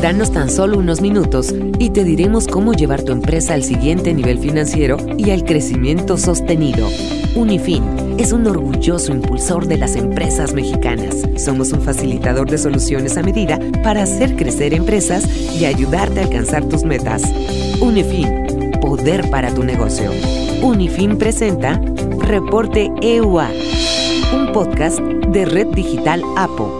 Danos tan solo unos minutos y te diremos cómo llevar tu empresa al siguiente nivel financiero y al crecimiento sostenido. Unifin es un orgulloso impulsor de las empresas mexicanas. Somos un facilitador de soluciones a medida para hacer crecer empresas y ayudarte a alcanzar tus metas. Unifin, poder para tu negocio. Unifin presenta Reporte EUA, un podcast de Red Digital APO.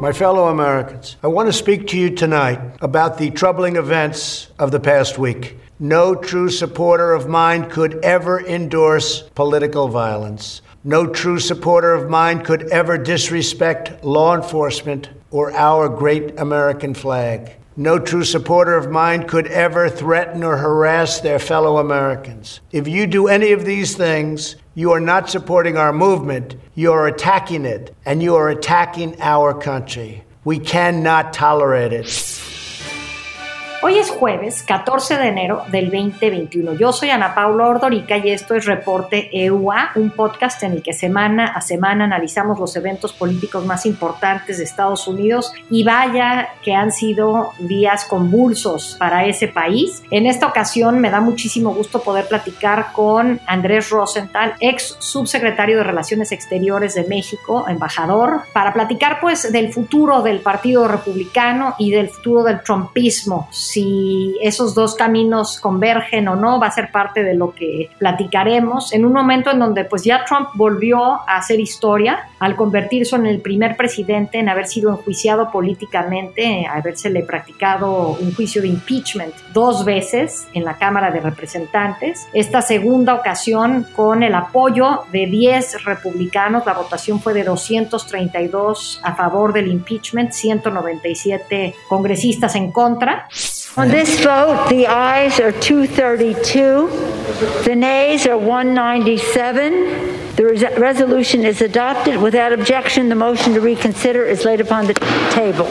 My fellow Americans, I want to speak to you tonight about the troubling events of the past week. No true supporter of mine could ever endorse political violence. No true supporter of mine could ever disrespect law enforcement or our great American flag. No true supporter of mine could ever threaten or harass their fellow Americans. If you do any of these things, you are not supporting our movement, you are attacking it, and you are attacking our country. We cannot tolerate it. Hoy es jueves 14 de enero del 2021. Yo soy Ana Paula Ordorica y esto es Reporte EUA, un podcast en el que semana a semana analizamos los eventos políticos más importantes de Estados Unidos y vaya que han sido días convulsos para ese país. En esta ocasión me da muchísimo gusto poder platicar con Andrés Rosenthal, ex subsecretario de Relaciones Exteriores de México, embajador, para platicar pues del futuro del Partido Republicano y del futuro del trumpismo si esos dos caminos convergen o no, va a ser parte de lo que platicaremos. En un momento en donde pues ya Trump volvió a hacer historia al convertirse en el primer presidente en haber sido enjuiciado políticamente, habérsele practicado un juicio de impeachment dos veces en la Cámara de Representantes. Esta segunda ocasión con el apoyo de 10 republicanos, la votación fue de 232 a favor del impeachment, 197 congresistas en contra. On this vote, the ayes are 232, the nays are 197. The res- resolution is adopted. Without objection, the motion to reconsider is laid upon the table.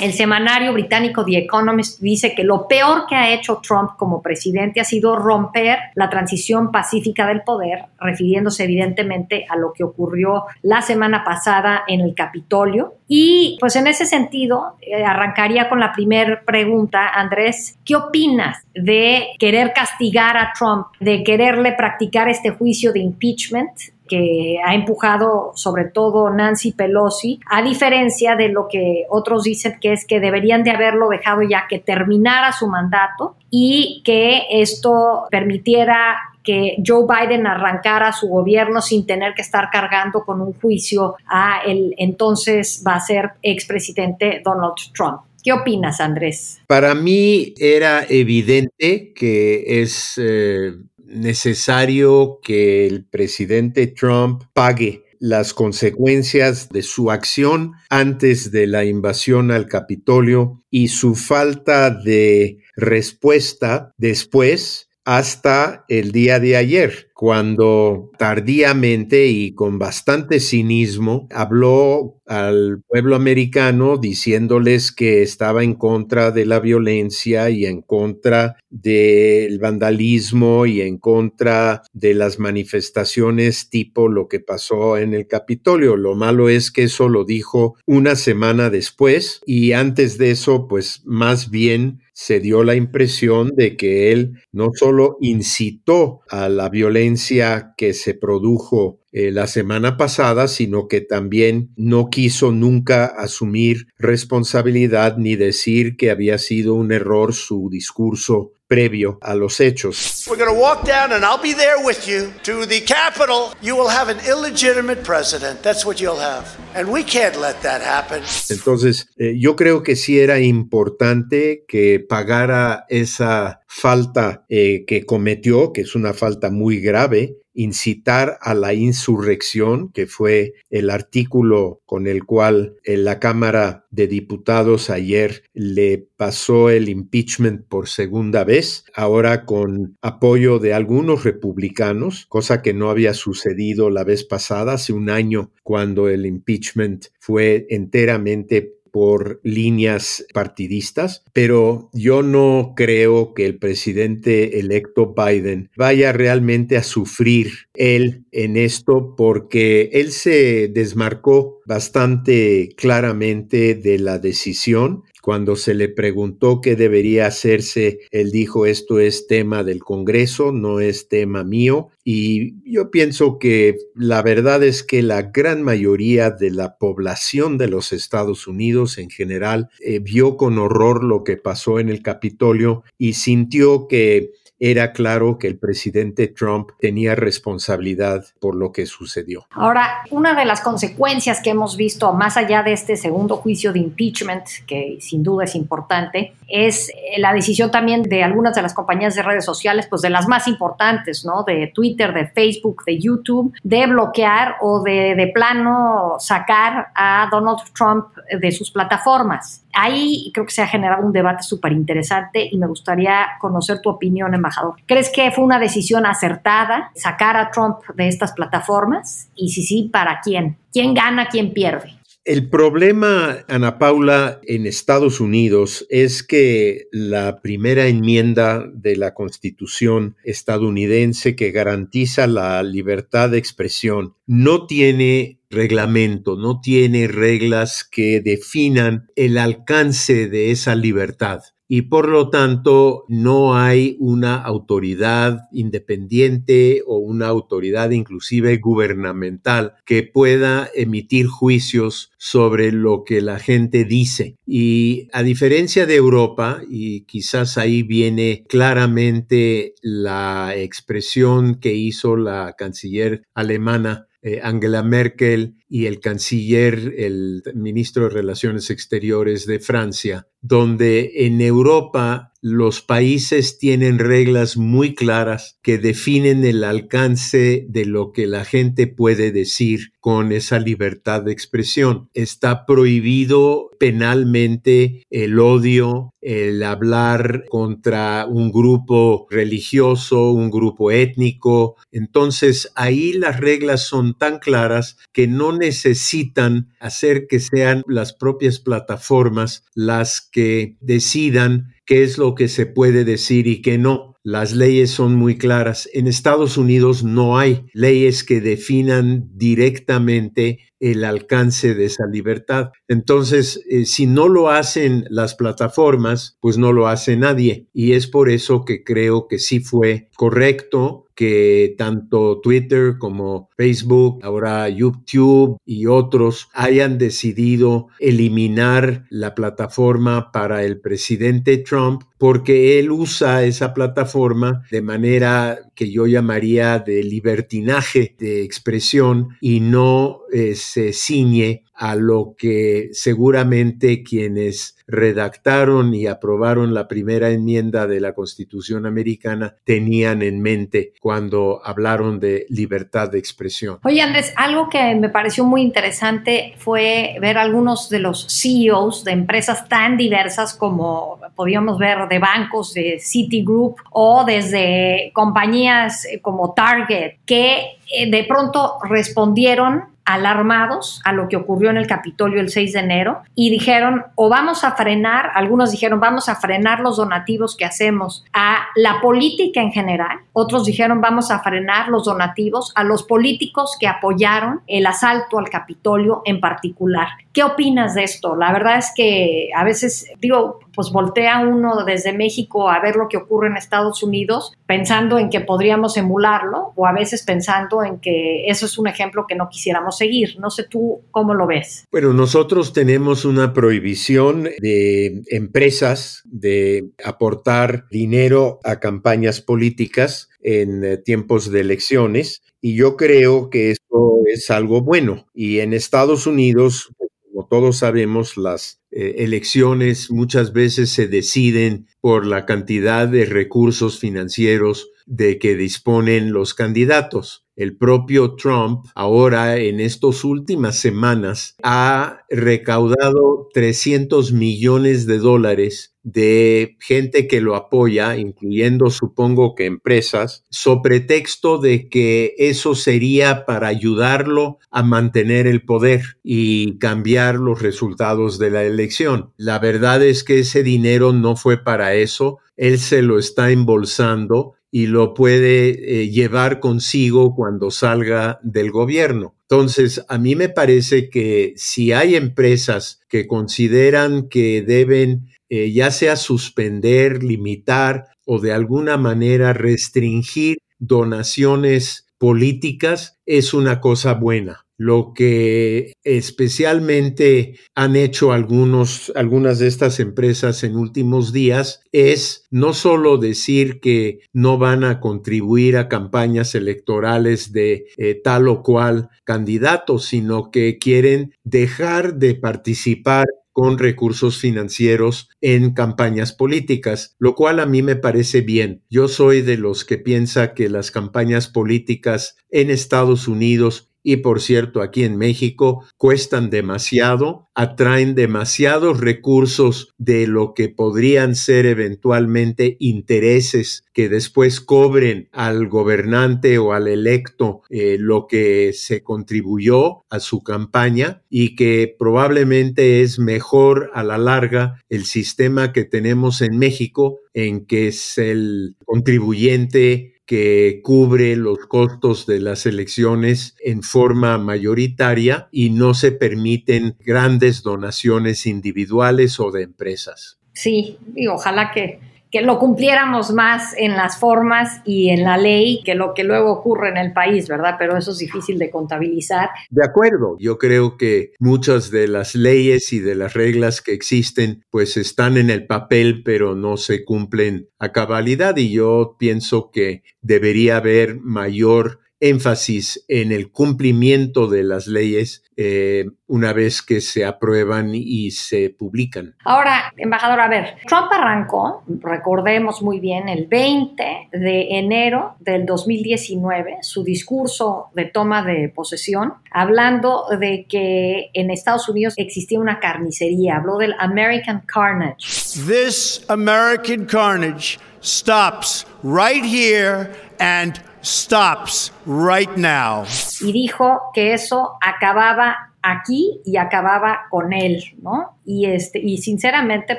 El semanario británico The Economist dice que lo peor que ha hecho Trump como presidente ha sido romper la transición pacífica del poder, refiriéndose evidentemente a lo que ocurrió la semana pasada en el Capitolio. Y pues en ese sentido, eh, arrancaría con la primera pregunta, Andrés, ¿qué opinas de querer castigar a Trump, de quererle practicar este juicio de impeachment? Que ha empujado sobre todo Nancy Pelosi, a diferencia de lo que otros dicen que es que deberían de haberlo dejado ya que terminara su mandato y que esto permitiera que Joe Biden arrancara su gobierno sin tener que estar cargando con un juicio a el entonces va a ser expresidente Donald Trump. ¿Qué opinas, Andrés? Para mí era evidente que es eh, necesario que el presidente Trump pague las consecuencias de su acción antes de la invasión al Capitolio y su falta de respuesta después hasta el día de ayer cuando tardíamente y con bastante cinismo habló al pueblo americano diciéndoles que estaba en contra de la violencia y en contra del vandalismo y en contra de las manifestaciones tipo lo que pasó en el Capitolio. Lo malo es que eso lo dijo una semana después y antes de eso, pues más bien se dio la impresión de que él no solo incitó a la violencia, que se produjo eh, la semana pasada, sino que también no quiso nunca asumir responsabilidad ni decir que había sido un error su discurso previo a los hechos. We're going to walk down and I'll be there with you to the Capitol. You will have an illegitimate president. That's what you'll have. And we can't let that happen. Entonces, eh, yo creo que sí era importante que pagara esa falta eh, que cometió, que es una falta muy grave, incitar a la insurrección, que fue el artículo con el cual eh, la Cámara de Diputados ayer le pasó el impeachment por segunda vez, ahora con apoyo de algunos republicanos, cosa que no había sucedido la vez pasada, hace un año, cuando el impeachment fue enteramente por líneas partidistas, pero yo no creo que el presidente electo Biden vaya realmente a sufrir él en esto porque él se desmarcó bastante claramente de la decisión Cuando se le preguntó qué debería hacerse, él dijo esto es tema del Congreso, no es tema mío. Y yo pienso que la verdad es que la gran mayoría de la población de los Estados Unidos en general eh, vio con horror lo que pasó en el Capitolio y sintió que era claro que el presidente Trump tenía responsabilidad por lo que sucedió. Ahora, una de las consecuencias que hemos visto más allá de este segundo juicio de impeachment, que sin duda es importante, es la decisión también de algunas de las compañías de redes sociales, pues de las más importantes, ¿no? De Twitter, de Facebook, de YouTube, de bloquear o de, de plano sacar a Donald Trump de sus plataformas. Ahí creo que se ha generado un debate súper interesante y me gustaría conocer tu opinión, embajador. ¿Crees que fue una decisión acertada sacar a Trump de estas plataformas? Y si sí, ¿para quién? ¿Quién gana, quién pierde? El problema, Ana Paula, en Estados Unidos es que la primera enmienda de la Constitución estadounidense que garantiza la libertad de expresión no tiene reglamento, no tiene reglas que definan el alcance de esa libertad y por lo tanto no hay una autoridad independiente o una autoridad inclusive gubernamental que pueda emitir juicios sobre lo que la gente dice. Y a diferencia de Europa, y quizás ahí viene claramente la expresión que hizo la canciller alemana eh, Angela Merkel y el canciller, el ministro de Relaciones Exteriores de Francia, donde en Europa los países tienen reglas muy claras que definen el alcance de lo que la gente puede decir con esa libertad de expresión. Está prohibido penalmente el odio, el hablar contra un grupo religioso, un grupo étnico. Entonces ahí las reglas son tan claras que no necesitan hacer que sean las propias plataformas las que decidan qué es lo que se puede decir y qué no. Las leyes son muy claras. En Estados Unidos no hay leyes que definan directamente el alcance de esa libertad. Entonces, eh, si no lo hacen las plataformas, pues no lo hace nadie. Y es por eso que creo que sí fue correcto que tanto Twitter como Facebook, ahora YouTube y otros hayan decidido eliminar la plataforma para el presidente Trump porque él usa esa plataforma de manera que yo llamaría de libertinaje de expresión y no eh, se ciñe a lo que seguramente quienes redactaron y aprobaron la primera enmienda de la Constitución americana tenían en mente cuando hablaron de libertad de expresión. Oye Andrés, algo que me pareció muy interesante fue ver algunos de los CEOs de empresas tan diversas como podíamos ver de bancos, de Citigroup o desde compañías como Target, que eh, de pronto respondieron alarmados a lo que ocurrió en el Capitolio el 6 de enero y dijeron o vamos a frenar, algunos dijeron vamos a frenar los donativos que hacemos a la política en general, otros dijeron vamos a frenar los donativos a los políticos que apoyaron el asalto al Capitolio en particular. ¿Qué opinas de esto? La verdad es que a veces digo, pues voltea uno desde México a ver lo que ocurre en Estados Unidos pensando en que podríamos emularlo o a veces pensando en que eso es un ejemplo que no quisiéramos seguir. No sé tú cómo lo ves. Bueno, nosotros tenemos una prohibición de empresas de aportar dinero a campañas políticas en eh, tiempos de elecciones y yo creo que eso es algo bueno. Y en Estados Unidos, como todos sabemos, las eh, elecciones muchas veces se deciden por la cantidad de recursos financieros de que disponen los candidatos. El propio Trump ahora en estas últimas semanas ha recaudado 300 millones de dólares de gente que lo apoya, incluyendo supongo que empresas, sobre pretexto de que eso sería para ayudarlo a mantener el poder y cambiar los resultados de la elección. La verdad es que ese dinero no fue para eso, él se lo está embolsando y lo puede eh, llevar consigo cuando salga del gobierno. Entonces, a mí me parece que si hay empresas que consideran que deben eh, ya sea suspender, limitar o de alguna manera restringir donaciones políticas, es una cosa buena. Lo que especialmente han hecho algunos, algunas de estas empresas en últimos días es no solo decir que no van a contribuir a campañas electorales de eh, tal o cual candidato, sino que quieren dejar de participar con recursos financieros en campañas políticas, lo cual a mí me parece bien. Yo soy de los que piensa que las campañas políticas en Estados Unidos y por cierto aquí en México cuestan demasiado, atraen demasiados recursos de lo que podrían ser eventualmente intereses que después cobren al gobernante o al electo eh, lo que se contribuyó a su campaña y que probablemente es mejor a la larga el sistema que tenemos en México en que es el contribuyente que cubre los costos de las elecciones en forma mayoritaria y no se permiten grandes donaciones individuales o de empresas. Sí, y ojalá que que lo cumpliéramos más en las formas y en la ley que lo que luego ocurre en el país, ¿verdad? Pero eso es difícil de contabilizar. De acuerdo, yo creo que muchas de las leyes y de las reglas que existen pues están en el papel pero no se cumplen a cabalidad y yo pienso que debería haber mayor énfasis en el cumplimiento de las leyes eh, una vez que se aprueban y se publican. Ahora, embajador, a ver, Trump arrancó, recordemos muy bien, el 20 de enero del 2019, su discurso de toma de posesión, hablando de que en Estados Unidos existía una carnicería, habló del American Carnage. This American carnage stops right here and stops right now. Y dijo que eso acababa aquí y acababa con él, ¿no? Y, este, y sinceramente,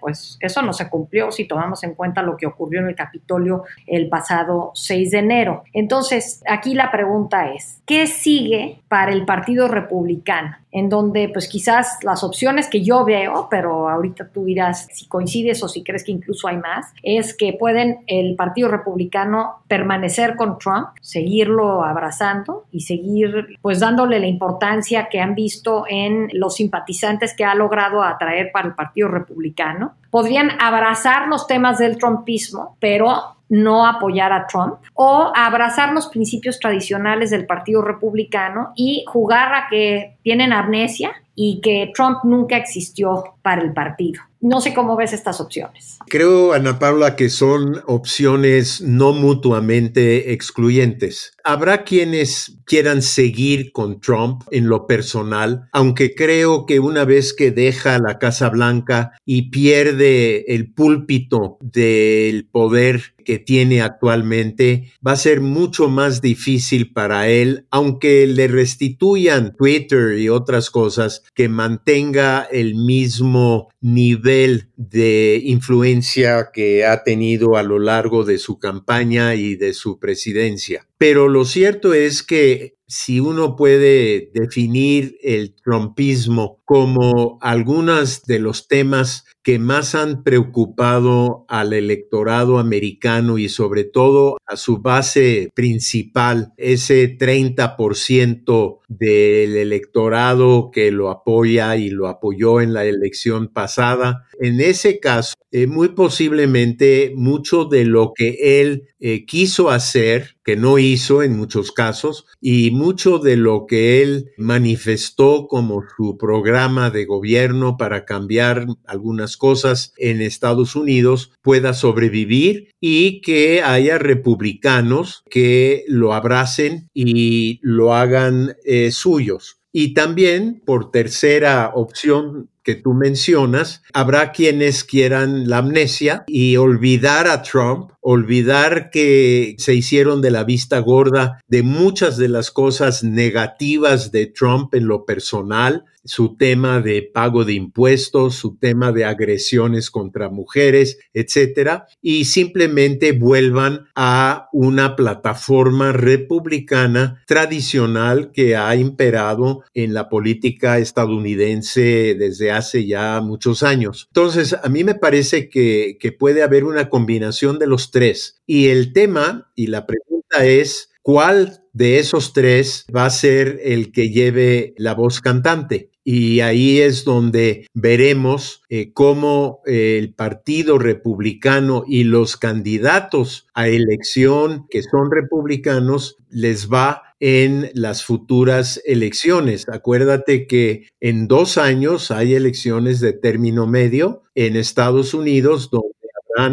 pues eso no se cumplió si tomamos en cuenta lo que ocurrió en el Capitolio el pasado 6 de enero. Entonces, aquí la pregunta es, ¿qué sigue para el Partido Republicano? En donde, pues quizás las opciones que yo veo, pero ahorita tú dirás si coincides o si crees que incluso hay más, es que pueden el Partido Republicano permanecer con Trump, seguirlo abrazando y seguir, pues dándole la importancia que han visto en los simpatizantes que ha logrado atraer para el Partido Republicano. Podrían abrazar los temas del trumpismo, pero no apoyar a Trump, o abrazar los principios tradicionales del Partido Republicano y jugar a que tienen amnesia y que Trump nunca existió para el partido. No sé cómo ves estas opciones. Creo, Ana Paula, que son opciones no mutuamente excluyentes. Habrá quienes quieran seguir con Trump en lo personal, aunque creo que una vez que deja la Casa Blanca y pierde el púlpito del poder que tiene actualmente, va a ser mucho más difícil para él, aunque le restituyan Twitter y otras cosas, que mantenga el mismo nivel de influencia que ha tenido a lo largo de su campaña y de su presidencia. Pero lo cierto es que si uno puede definir el trumpismo como algunos de los temas que más han preocupado al electorado americano y sobre todo a su base principal, ese 30% del electorado que lo apoya y lo apoyó en la elección pasada. En ese caso, eh, muy posiblemente mucho de lo que él eh, quiso hacer, que no hizo en muchos casos, y mucho de lo que él manifestó como su programa de gobierno para cambiar algunas cosas en Estados Unidos pueda sobrevivir y que haya republicanos que lo abracen y lo hagan eh, suyos. Y también, por tercera opción que tú mencionas, habrá quienes quieran la amnesia y olvidar a Trump olvidar que se hicieron de la vista gorda de muchas de las cosas negativas de Trump en lo personal, su tema de pago de impuestos, su tema de agresiones contra mujeres, etcétera, y simplemente vuelvan a una plataforma republicana tradicional que ha imperado en la política estadounidense desde hace ya muchos años. Entonces, a mí me parece que, puede haber una combinación de los tres. Y el tema y la pregunta es, ¿cuál de esos tres va a ser el que lleve la voz cantante? Y ahí es donde veremos eh, cómo eh, el Partido Republicano y los candidatos a elección que son republicanos les va en las futuras elecciones. Acuérdate que en dos años hay elecciones de término medio en Estados Unidos donde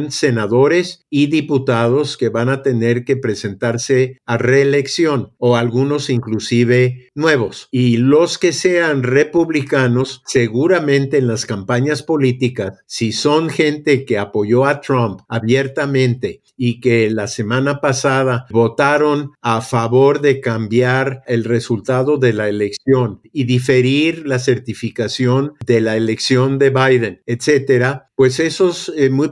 senadores y diputados que van a tener que presentarse a reelección o algunos inclusive nuevos. Y los que sean republicanos, seguramente en las campañas políticas, si son gente que apoyó a Trump abiertamente y que la semana pasada votaron a favor de cambiar el resultado de la elección y diferir la certificación de la elección de Biden, etcétera, pues esos eh, muy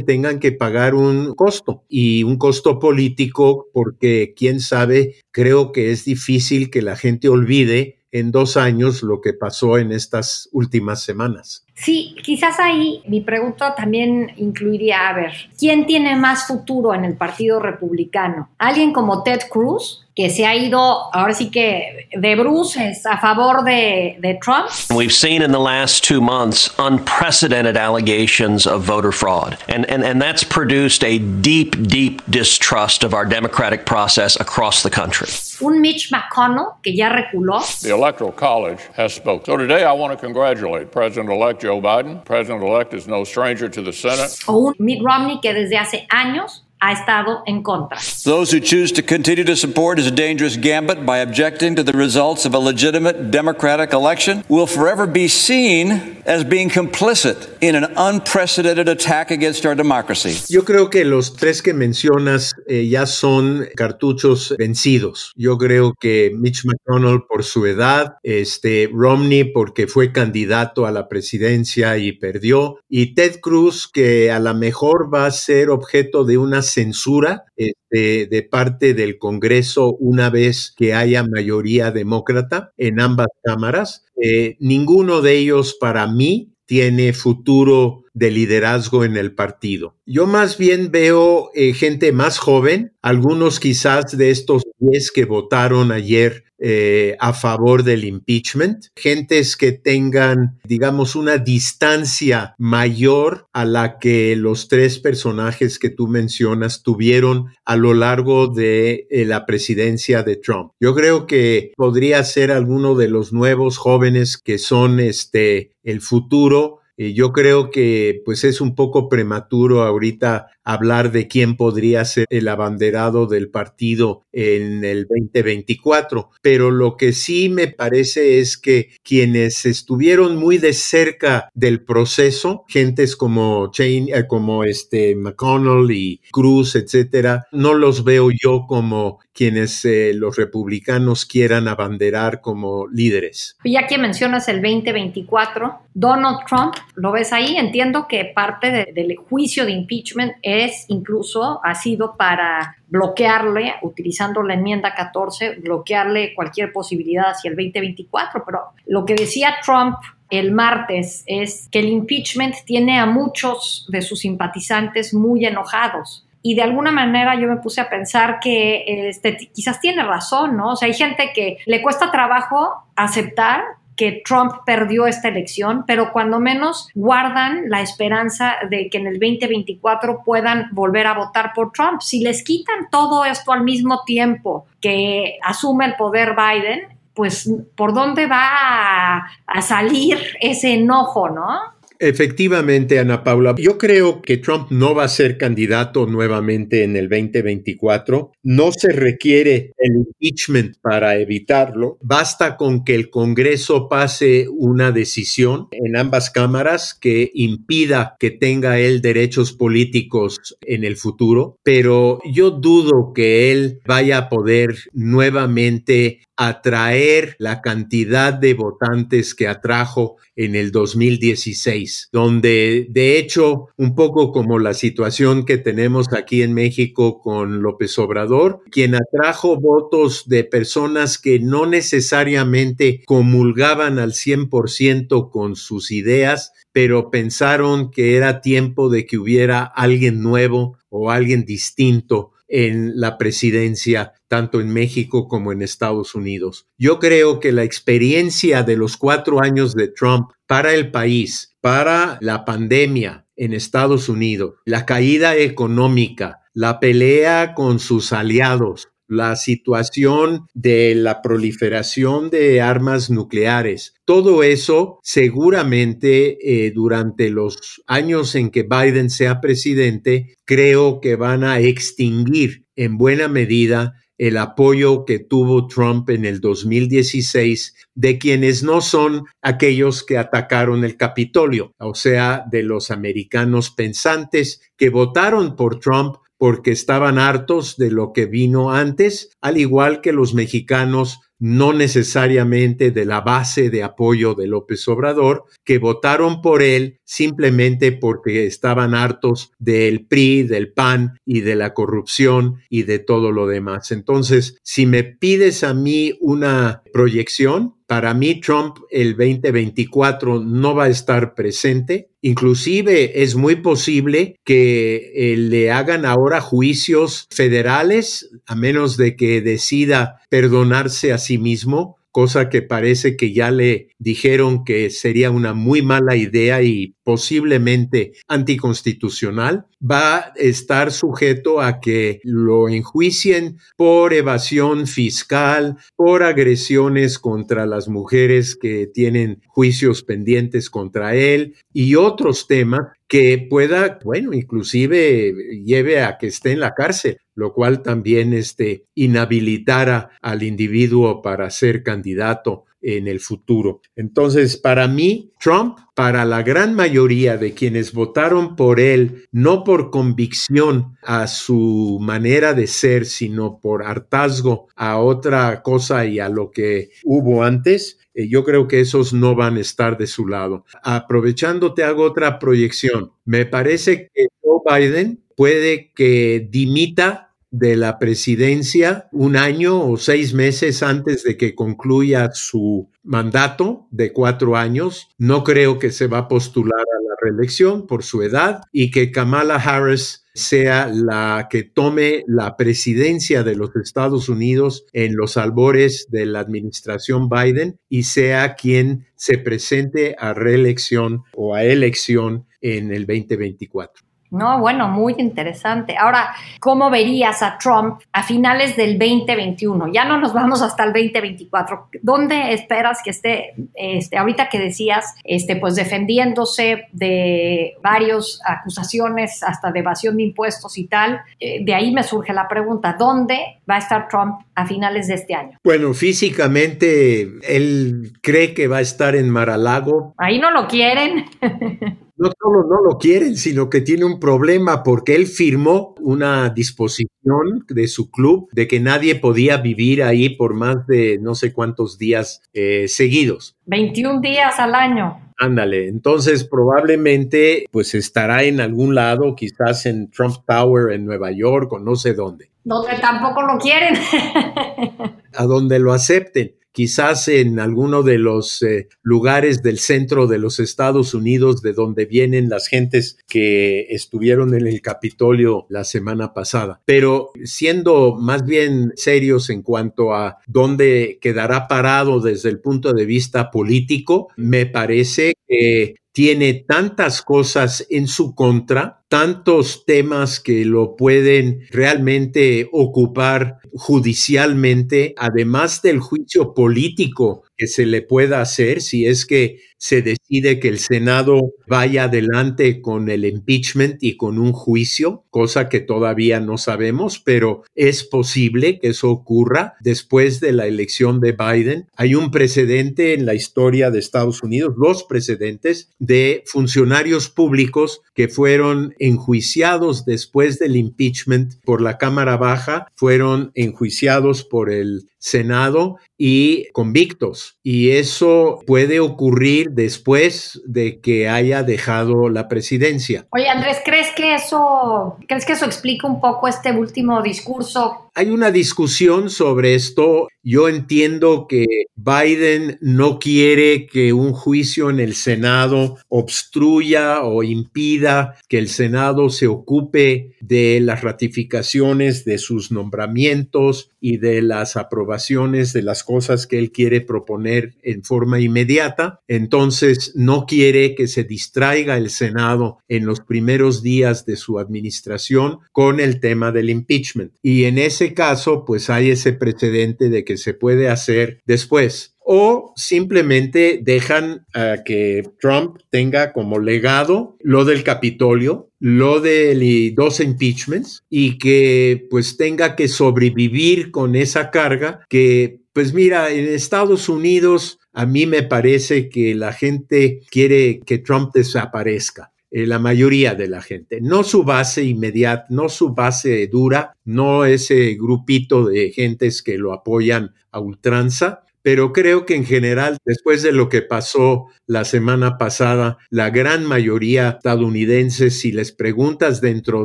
tengan que pagar un costo y un costo político porque quién sabe, creo que es difícil que la gente olvide en dos años lo que pasó en estas últimas semanas. Sí, quizás ahí mi pregunta también incluiría, a ver, ¿quién tiene más futuro en el Partido Republicano? ¿Alguien como Ted Cruz? que se ha ido ahora sí que de bruces a favor de, de Trump. We've seen in the last two months unprecedented allegations of voter fraud, and, and, and that's produced a deep, deep distrust of our democratic process across the country. Un Mitch McConnell que ya reculó. The Electoral College has spoken. So today I want to congratulate President-elect Joe Biden. President-elect is no stranger to the Senate. Mitt Romney que desde hace años ha estado en contra. Those who choose to continue to support is a dangerous gambit by objecting to the results of a legitimate democratic election will forever be seen as being complicit in an unprecedented attack against our democracy. Yo creo que los tres que mencionas eh, ya son cartuchos vencidos. Yo creo que Mitch McConnell por su edad, este Romney porque fue candidato a la presidencia y perdió, y Ted Cruz que a lo mejor va a ser objeto de una censura este, de parte del Congreso una vez que haya mayoría demócrata en ambas cámaras. Eh, ninguno de ellos para mí tiene futuro de liderazgo en el partido. Yo más bien veo eh, gente más joven, algunos quizás de estos 10 que votaron ayer eh, a favor del impeachment, gentes que tengan, digamos, una distancia mayor a la que los tres personajes que tú mencionas tuvieron a lo largo de eh, la presidencia de Trump. Yo creo que podría ser alguno de los nuevos jóvenes que son este el futuro yo creo que pues es un poco prematuro ahorita hablar de quién podría ser el abanderado del partido en el 2024, pero lo que sí me parece es que quienes estuvieron muy de cerca del proceso, gentes como Chain, eh, como este McConnell y Cruz, etcétera, no los veo yo como quienes eh, los republicanos quieran abanderar como líderes. Ya que mencionas el 2024, Donald Trump, ¿lo ves ahí? Entiendo que parte del juicio de impeachment es incluso, ha sido para bloquearle, utilizando la enmienda 14, bloquearle cualquier posibilidad hacia el 2024. Pero lo que decía Trump el martes es que el impeachment tiene a muchos de sus simpatizantes muy enojados. Y de alguna manera yo me puse a pensar que este, quizás tiene razón, ¿no? O sea, hay gente que le cuesta trabajo aceptar que Trump perdió esta elección, pero cuando menos guardan la esperanza de que en el 2024 puedan volver a votar por Trump. Si les quitan todo esto al mismo tiempo que asume el poder Biden, pues ¿por dónde va a, salir ese enojo, no? Efectivamente, Ana Paula, yo creo que Trump no va a ser candidato nuevamente en el 2024. No se requiere el impeachment para evitarlo. Basta con que el Congreso pase una decisión en ambas cámaras que impida que tenga él derechos políticos en el futuro, pero yo dudo que él vaya a poder nuevamente atraer la cantidad de votantes que atrajo en el 2016, donde de hecho, un poco como la situación que tenemos aquí en México con López Obrador, quien atrajo votos de personas que no necesariamente comulgaban al 100% con sus ideas, pero pensaron que era tiempo de que hubiera alguien nuevo o alguien distinto en la presidencia, tanto en México como en Estados Unidos. Yo creo que la experiencia de los cuatro años de Trump para el país, para la pandemia en Estados Unidos, la caída económica, la pelea con sus aliados, la situación de la proliferación de armas nucleares. Todo eso seguramente eh, durante los años en que Biden sea presidente, creo que van a extinguir en buena medida el apoyo que tuvo Trump en el 2016 de quienes no son aquellos que atacaron el Capitolio, o sea, de los americanos pensantes que votaron por Trump porque estaban hartos de lo que vino antes, al igual que los mexicanos no necesariamente de la base de apoyo de López Obrador, que votaron por él simplemente porque estaban hartos del PRI, del PAN y de la corrupción y de todo lo demás. Entonces, si me pides a mí una proyección, para mí Trump el 2024 no va a estar presente. Inclusive es muy posible que eh, le hagan ahora juicios federales, a menos de que decida perdonarse a sí mismo cosa que parece que ya le dijeron que sería una muy mala idea y posiblemente anticonstitucional, va a estar sujeto a que lo enjuicien por evasión fiscal, por agresiones contra las mujeres que tienen juicios pendientes contra él y otros temas que pueda, bueno, inclusive lleve a que esté en la cárcel, lo cual también este, inhabilitara al individuo para ser candidato en el futuro. Entonces, para mí, Trump, para la gran mayoría de quienes votaron por él, no por convicción a su manera de ser, sino por hartazgo a otra cosa y a lo que hubo antes, eh, yo creo que esos no van a estar de su lado. Aprovechando, te hago otra proyección. Me parece que Joe Biden puede que dimita de la presidencia un año o seis meses antes de que concluya su mandato de cuatro años. No creo que se va a postular a la reelección por su edad y que Kamala Harris sea la que tome la presidencia de los Estados Unidos en los albores de la administración Biden y sea quien se presente a reelección o a elección en el 2024. No, bueno, muy interesante. Ahora, ¿cómo verías a Trump a finales del 2021? Ya no nos vamos hasta el 2024. ¿Dónde esperas que esté, este, ahorita que decías, este, pues defendiéndose de varias acusaciones, hasta de evasión de impuestos y tal? Eh, de ahí me surge la pregunta, ¿dónde va a estar Trump a finales de este año? Bueno, físicamente él cree que va a estar en Maralago. Ahí no lo quieren. no solo no lo quieren, sino que tiene un problema porque él firmó una disposición de su club de que nadie podía vivir ahí por más de no sé cuántos días eh, seguidos. 21 días al año. Ándale, entonces probablemente pues estará en algún lado, quizás en Trump Tower en Nueva York o no sé dónde. Donde tampoco lo quieren. a donde lo acepten quizás en alguno de los eh, lugares del centro de los Estados Unidos de donde vienen las gentes que estuvieron en el Capitolio la semana pasada. Pero siendo más bien serios en cuanto a dónde quedará parado desde el punto de vista político, me parece que tiene tantas cosas en su contra, tantos temas que lo pueden realmente ocupar judicialmente, además del juicio político que se le pueda hacer si es que se decide que el Senado vaya adelante con el impeachment y con un juicio, cosa que todavía no sabemos, pero es posible que eso ocurra después de la elección de Biden. Hay un precedente en la historia de Estados Unidos, dos precedentes de funcionarios públicos que fueron enjuiciados después del impeachment por la Cámara Baja, fueron enjuiciados por el Senado y convictos. Y eso puede ocurrir después de que haya dejado la presidencia. Oye, Andrés, ¿crees que eso, crees que eso explica un poco este último discurso hay una discusión sobre esto. Yo entiendo que Biden no quiere que un juicio en el Senado obstruya o impida que el Senado se ocupe de las ratificaciones de sus nombramientos y de las aprobaciones de las cosas que él quiere proponer en forma inmediata. Entonces, no quiere que se distraiga el Senado en los primeros días de su administración con el tema del impeachment. Y en ese caso, pues hay ese precedente de que se puede hacer después. O simplemente dejan a que Trump tenga como legado lo del Capitolio, lo de dos impeachments y que pues tenga que sobrevivir con esa carga que pues mira, en Estados Unidos a mí me parece que la gente quiere que Trump desaparezca. Eh, la mayoría de la gente, no su base inmediata, no su base dura, no ese grupito de gentes que lo apoyan a ultranza, pero creo que en general, después de lo que pasó la semana pasada, la gran mayoría estadounidense, si les preguntas dentro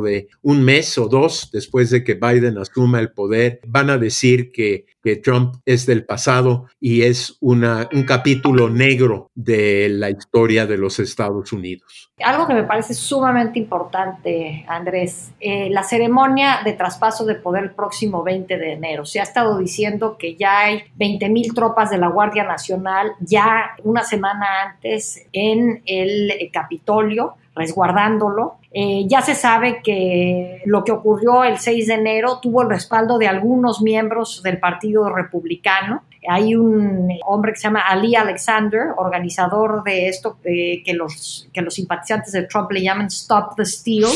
de un mes o dos, después de que Biden asuma el poder, van a decir que, que Trump es del pasado y es una, un capítulo negro de la historia de los Estados Unidos. Algo que me parece sumamente importante, Andrés, eh, la ceremonia de traspaso de poder el próximo 20 de enero. Se ha estado diciendo que ya hay 20 mil tropas de la Guardia Nacional ya una semana antes en el Capitolio resguardándolo. Eh, ya se sabe que lo que ocurrió el 6 de enero tuvo el respaldo de algunos miembros del Partido Republicano hay un hombre que se llama Ali Alexander, organizador de esto que, los, que los simpatizantes de Trump le llaman Stop the Steal,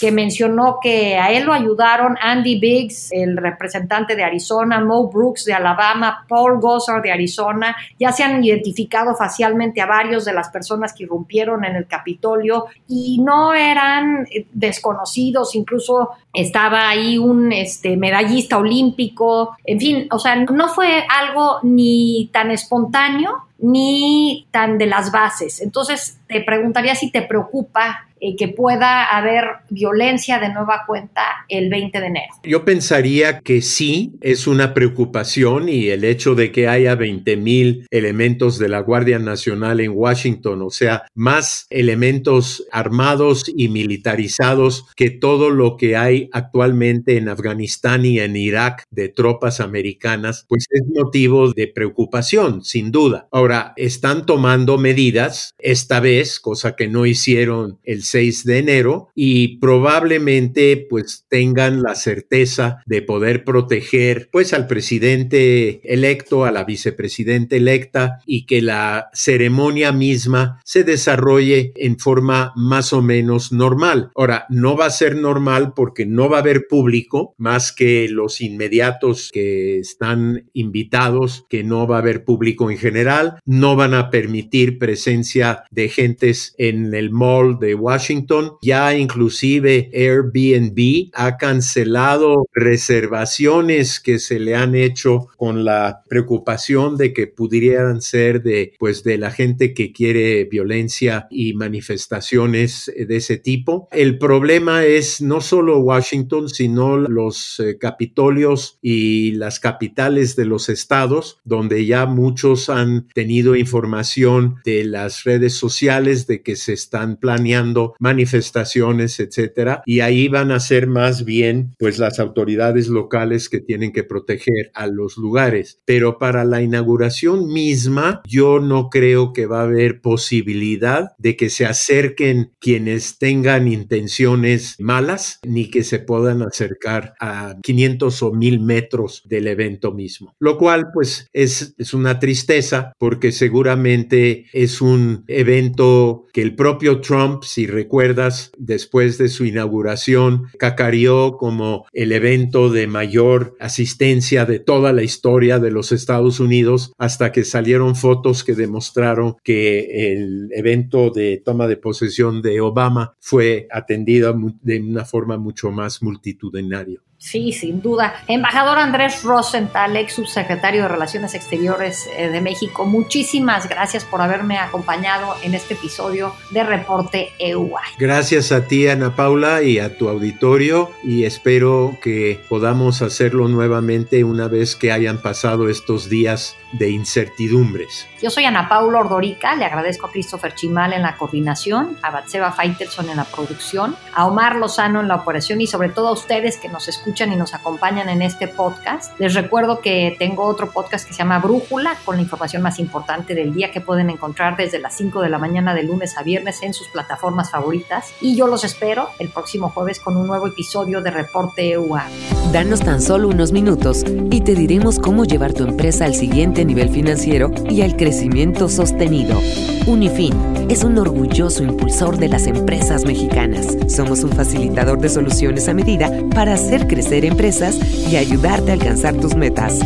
que mencionó que a él lo ayudaron Andy Biggs, el representante de Arizona, Mo Brooks de Alabama, Paul Gosar de Arizona. Ya se han identificado facialmente a varios de las personas que irrumpieron en el Capitolio y no eran desconocidos, incluso estaba ahí un este, medallista olímpico, en fin o sea, no fue algo ni tan espontáneo ni tan de las bases. Entonces, te preguntaría si te preocupa eh, que pueda haber violencia de nueva cuenta el 20 de enero. Yo pensaría que sí, es una preocupación y el hecho de que haya 20 mil elementos de la Guardia Nacional en Washington, o sea, más elementos armados y militarizados que todo lo que hay actualmente en Afganistán y en Irak de tropas americanas, pues es motivo de preocupación, sin duda. Ahora, están tomando medidas, esta vez, cosa que no hicieron el 6 de enero y probablemente pues tengan la certeza de poder proteger pues al presidente electo, a la vicepresidenta electa y que la ceremonia misma se desarrolle en forma más o menos normal. Ahora, no va a ser normal porque no va a haber público más que los inmediatos que están invitados, que no va a haber público en general, no van a permitir presencia de gentes en el mall de Washington ya inclusive Airbnb ha cancelado reservaciones que se le han hecho con la preocupación de que pudieran ser de pues de la gente que quiere violencia y manifestaciones de ese tipo. El problema es no solo Washington, sino los eh, capitolios y las capitales de los estados, donde ya muchos han tenido tenido información de las redes sociales de que se están planeando manifestaciones, etcétera, y ahí van a ser más bien pues las autoridades locales que tienen que proteger a los lugares. Pero para la inauguración misma, yo no creo que va a haber posibilidad de que se acerquen quienes tengan intenciones malas, ni que se puedan acercar a 500 o 1000 metros del evento mismo. Lo cual pues es, es una tristeza porque seguramente es un evento que el propio Trump, si recuerdas, después de su inauguración, cacareó como el evento de mayor asistencia de toda la historia de los Estados Unidos, hasta que salieron fotos que demostraron que el evento de toma de posesión de Obama fue atendido de una forma mucho más multitudinaria. Sí, sin duda. Embajador Andrés Rosenthal, ex subsecretario de Relaciones Exteriores eh, de México, muchísimas gracias por haberme acompañado en este episodio de Reporte EUA. Gracias a ti, Ana Paula, y a tu auditorio, y espero que podamos hacerlo nuevamente una vez que hayan pasado estos días de incertidumbres. Yo soy Ana Paula Ordorica, le agradezco a Christopher Chimal en la coordinación, a Batseba Faitelson en la producción, a Omar Lozano en la operación y sobre todo a ustedes que nos escuchan y nos acompañan en este podcast. Les recuerdo que tengo otro podcast que se llama Brújula, con la información más importante del día que pueden encontrar desde las 5 de la mañana de lunes a viernes en sus plataformas favoritas. Y yo los espero el próximo jueves con un nuevo episodio de Reporte EUA. Danos tan solo unos minutos y te diremos cómo llevar tu empresa al siguiente nivel financiero y al crecimiento sostenido. Unifin es un orgulloso impulsor de las empresas mexicanas. Somos un facilitador de soluciones a medida para hacer crecer empresas y ayudarte a alcanzar tus metas.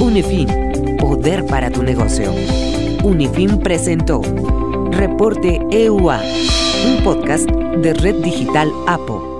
Unifin, poder para tu negocio. Unifin presentó Reporte EUA, un podcast de Red Digital APO.